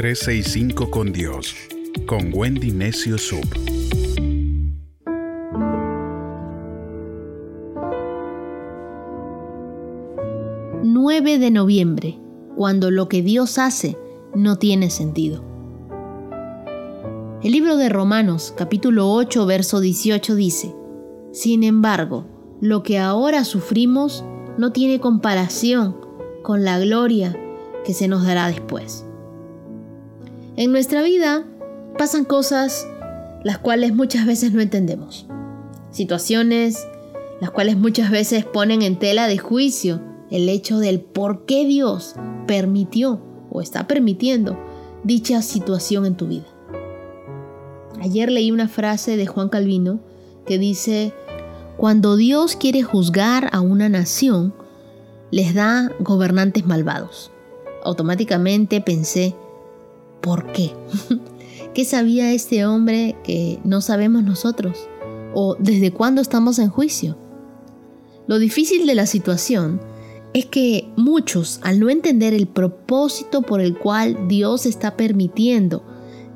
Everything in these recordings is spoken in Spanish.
365 con Dios, con Wendy Necio Sub. 9 de noviembre, cuando lo que Dios hace no tiene sentido. El libro de Romanos capítulo 8 verso 18 dice, Sin embargo, lo que ahora sufrimos no tiene comparación con la gloria que se nos dará después. En nuestra vida pasan cosas las cuales muchas veces no entendemos. Situaciones las cuales muchas veces ponen en tela de juicio el hecho del por qué Dios permitió o está permitiendo dicha situación en tu vida. Ayer leí una frase de Juan Calvino que dice, cuando Dios quiere juzgar a una nación, les da gobernantes malvados. Automáticamente pensé, ¿por qué? ¿Qué sabía este hombre que no sabemos nosotros? ¿O desde cuándo estamos en juicio? Lo difícil de la situación es que muchos, al no entender el propósito por el cual Dios está permitiendo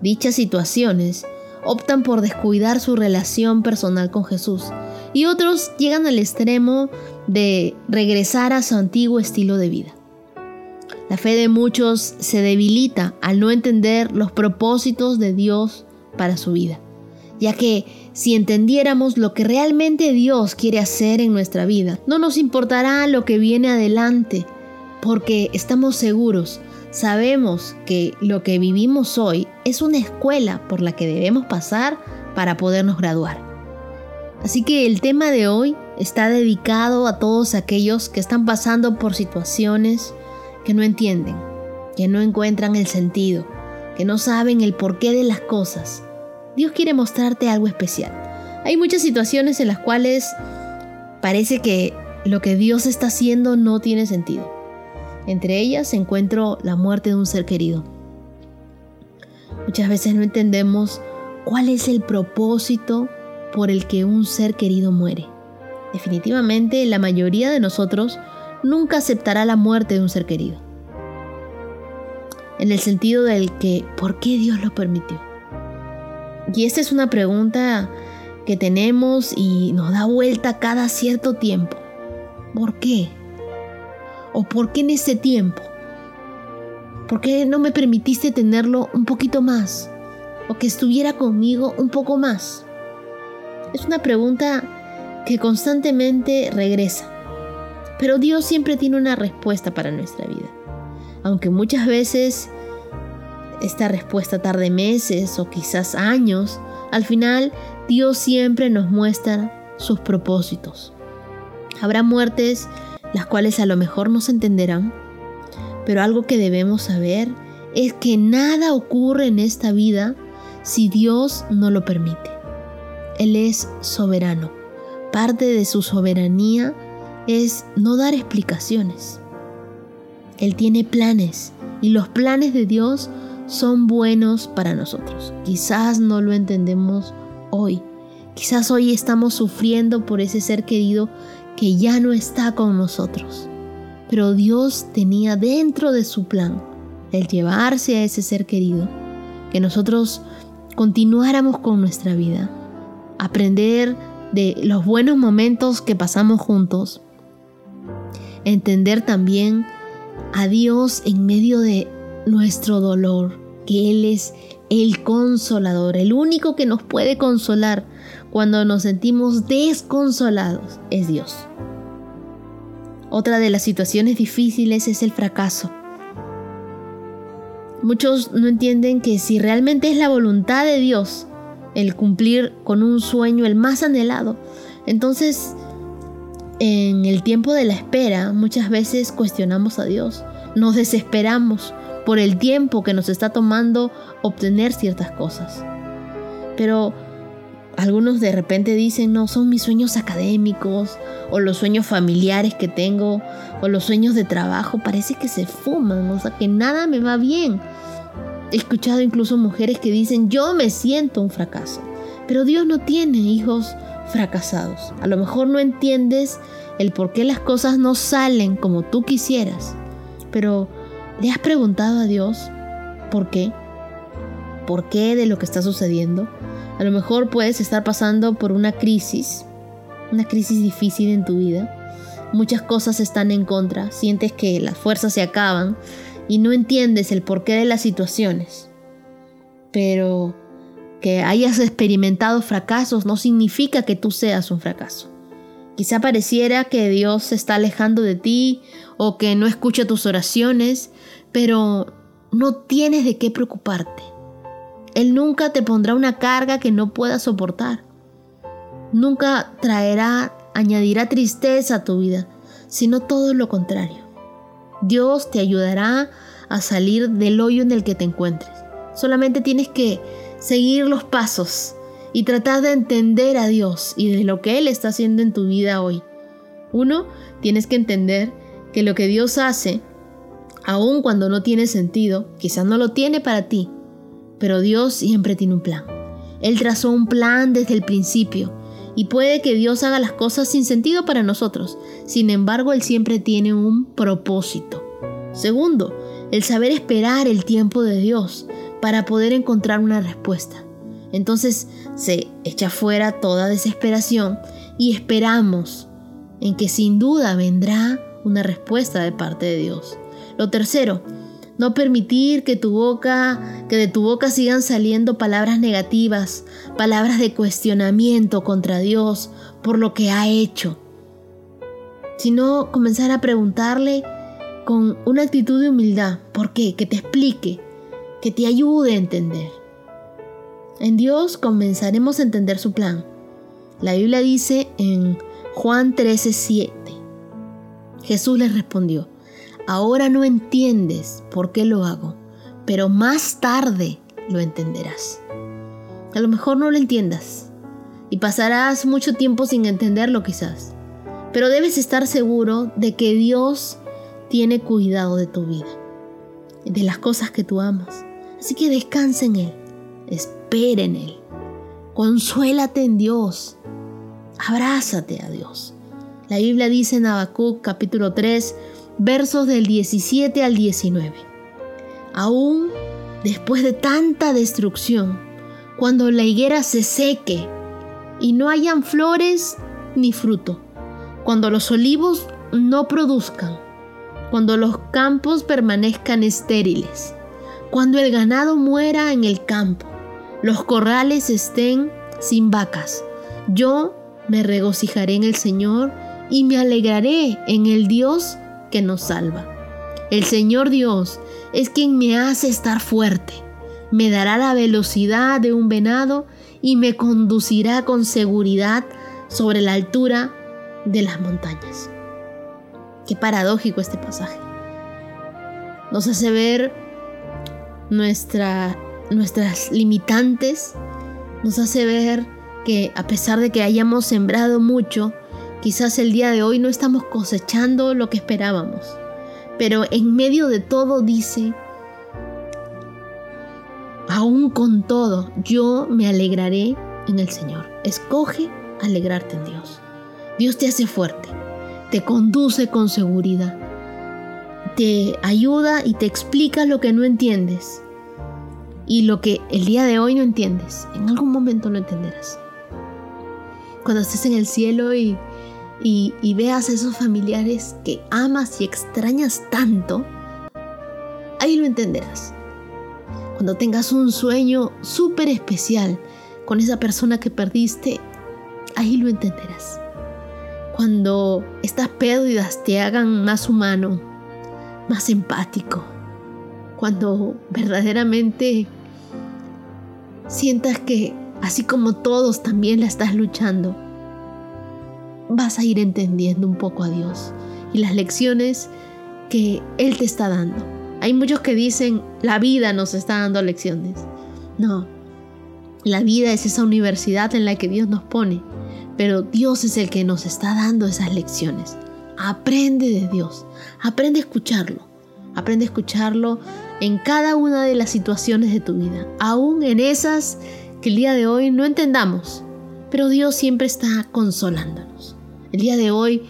dichas situaciones, optan por descuidar su relación personal con Jesús y otros llegan al extremo de regresar a su antiguo estilo de vida. La fe de muchos se debilita al no entender los propósitos de Dios para su vida, ya que si entendiéramos lo que realmente Dios quiere hacer en nuestra vida, no nos importará lo que viene adelante, porque estamos seguros, sabemos que lo que vivimos hoy es una escuela por la que debemos pasar para podernos graduar. Así que el tema de hoy está dedicado a todos aquellos que están pasando por situaciones que no entienden, que no encuentran el sentido, que no saben el porqué de las cosas. Dios quiere mostrarte algo especial. Hay muchas situaciones en las cuales parece que lo que Dios está haciendo no tiene sentido. Entre ellas encuentro la muerte de un ser querido. Muchas veces no entendemos cuál es el propósito por el que un ser querido muere. Definitivamente la mayoría de nosotros nunca aceptará la muerte de un ser querido. En el sentido del que, ¿por qué Dios lo permitió? Y esta es una pregunta que tenemos y nos da vuelta cada cierto tiempo. ¿Por qué? ¿O por qué en ese tiempo? ¿Por qué no me permitiste tenerlo un poquito más? ¿O que estuviera conmigo un poco más? Es una pregunta que constantemente regresa. Pero Dios siempre tiene una respuesta para nuestra vida. Aunque muchas veces esta respuesta tarde meses o quizás años, al final Dios siempre nos muestra sus propósitos. Habrá muertes las cuales a lo mejor no se entenderán, pero algo que debemos saber es que nada ocurre en esta vida si Dios no lo permite. Él es soberano. Parte de su soberanía es no dar explicaciones. Él tiene planes y los planes de Dios son buenos para nosotros. Quizás no lo entendemos hoy. Quizás hoy estamos sufriendo por ese ser querido que ya no está con nosotros. Pero Dios tenía dentro de su plan el llevarse a ese ser querido, que nosotros continuáramos con nuestra vida, aprender de los buenos momentos que pasamos juntos, entender también a Dios en medio de nuestro dolor, que Él es el consolador, el único que nos puede consolar cuando nos sentimos desconsolados es Dios. Otra de las situaciones difíciles es el fracaso. Muchos no entienden que si realmente es la voluntad de Dios el cumplir con un sueño el más anhelado, entonces en el tiempo de la espera muchas veces cuestionamos a Dios, nos desesperamos por el tiempo que nos está tomando obtener ciertas cosas. Pero algunos de repente dicen, no, son mis sueños académicos o los sueños familiares que tengo o los sueños de trabajo, parece que se fuman, o sea, que nada me va bien. He escuchado incluso mujeres que dicen, yo me siento un fracaso, pero Dios no tiene hijos fracasados. A lo mejor no entiendes el por qué las cosas no salen como tú quisieras, pero ¿le has preguntado a Dios por qué. ¿Por qué de lo que está sucediendo? A lo mejor puedes estar pasando por una crisis, una crisis difícil en tu vida. Muchas cosas están en contra, sientes que las fuerzas se acaban y no entiendes el porqué de las situaciones. Pero que hayas experimentado fracasos no significa que tú seas un fracaso. Quizá pareciera que Dios se está alejando de ti o que no escucha tus oraciones, pero no tienes de qué preocuparte. Él nunca te pondrá una carga que no puedas soportar. Nunca traerá, añadirá tristeza a tu vida, sino todo lo contrario. Dios te ayudará a salir del hoyo en el que te encuentres. Solamente tienes que seguir los pasos y tratar de entender a Dios y de lo que Él está haciendo en tu vida hoy. Uno, tienes que entender que lo que Dios hace, aun cuando no tiene sentido, quizás no lo tiene para ti, pero Dios siempre tiene un plan. Él trazó un plan desde el principio y puede que Dios haga las cosas sin sentido para nosotros. Sin embargo, Él siempre tiene un propósito. Segundo, el saber esperar el tiempo de Dios para poder encontrar una respuesta. Entonces se echa fuera toda desesperación y esperamos en que sin duda vendrá una respuesta de parte de Dios. Lo tercero, no permitir que tu boca, que de tu boca sigan saliendo palabras negativas, palabras de cuestionamiento contra Dios por lo que ha hecho. Sino comenzar a preguntarle con una actitud de humildad, ¿por qué? Que te explique, que te ayude a entender. En Dios comenzaremos a entender su plan. La Biblia dice en Juan 13:7, Jesús les respondió, Ahora no entiendes por qué lo hago, pero más tarde lo entenderás. A lo mejor no lo entiendas y pasarás mucho tiempo sin entenderlo quizás, pero debes estar seguro de que Dios tiene cuidado de tu vida, de las cosas que tú amas. Así que descansa en Él, espera en Él, consuélate en Dios, abrázate a Dios. La Biblia dice en Habacuc capítulo 3, versos del 17 al 19. Aún después de tanta destrucción, cuando la higuera se seque y no hayan flores ni fruto, cuando los olivos no produzcan, cuando los campos permanezcan estériles, cuando el ganado muera en el campo, los corrales estén sin vacas, yo me regocijaré en el Señor y me alegraré en el Dios que nos salva. El Señor Dios es quien me hace estar fuerte, me dará la velocidad de un venado y me conducirá con seguridad sobre la altura de las montañas. Qué paradójico este pasaje. Nos hace ver nuestra, nuestras limitantes, nos hace ver que a pesar de que hayamos sembrado mucho, Quizás el día de hoy no estamos cosechando lo que esperábamos, pero en medio de todo dice, aún con todo, yo me alegraré en el Señor. Escoge alegrarte en Dios. Dios te hace fuerte, te conduce con seguridad, te ayuda y te explica lo que no entiendes. Y lo que el día de hoy no entiendes, en algún momento lo entenderás. Cuando estés en el cielo y y, veas a esos familiares que amas y extrañas tanto, ahí lo entenderás. Cuando tengas un sueño súper especial con esa persona que perdiste, ahí lo entenderás. Cuando estas pérdidas te hagan más humano, más empático, cuando verdaderamente sientas que así como todos también la estás luchando, vas a ir entendiendo un poco a Dios y las lecciones que Él te está dando. Hay muchos que dicen, la vida nos está dando lecciones. No, la vida es esa universidad en la que Dios nos pone, pero Dios es el que nos está dando esas lecciones. Aprende de Dios, aprende a escucharlo, aprende a escucharlo en cada una de las situaciones de tu vida, aún en esas que el día de hoy no entendamos, pero Dios siempre está consolándonos. El día de hoy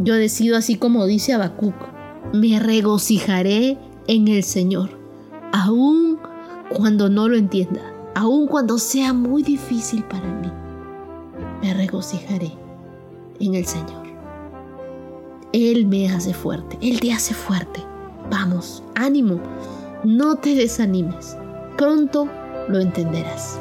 yo decido así como dice Habacuc, me regocijaré en el Señor, aún cuando no lo entienda, aun cuando sea muy difícil para mí, me regocijaré en el Señor. Él me hace fuerte, Él te hace fuerte. Vamos, ánimo, no te desanimes, pronto lo entenderás.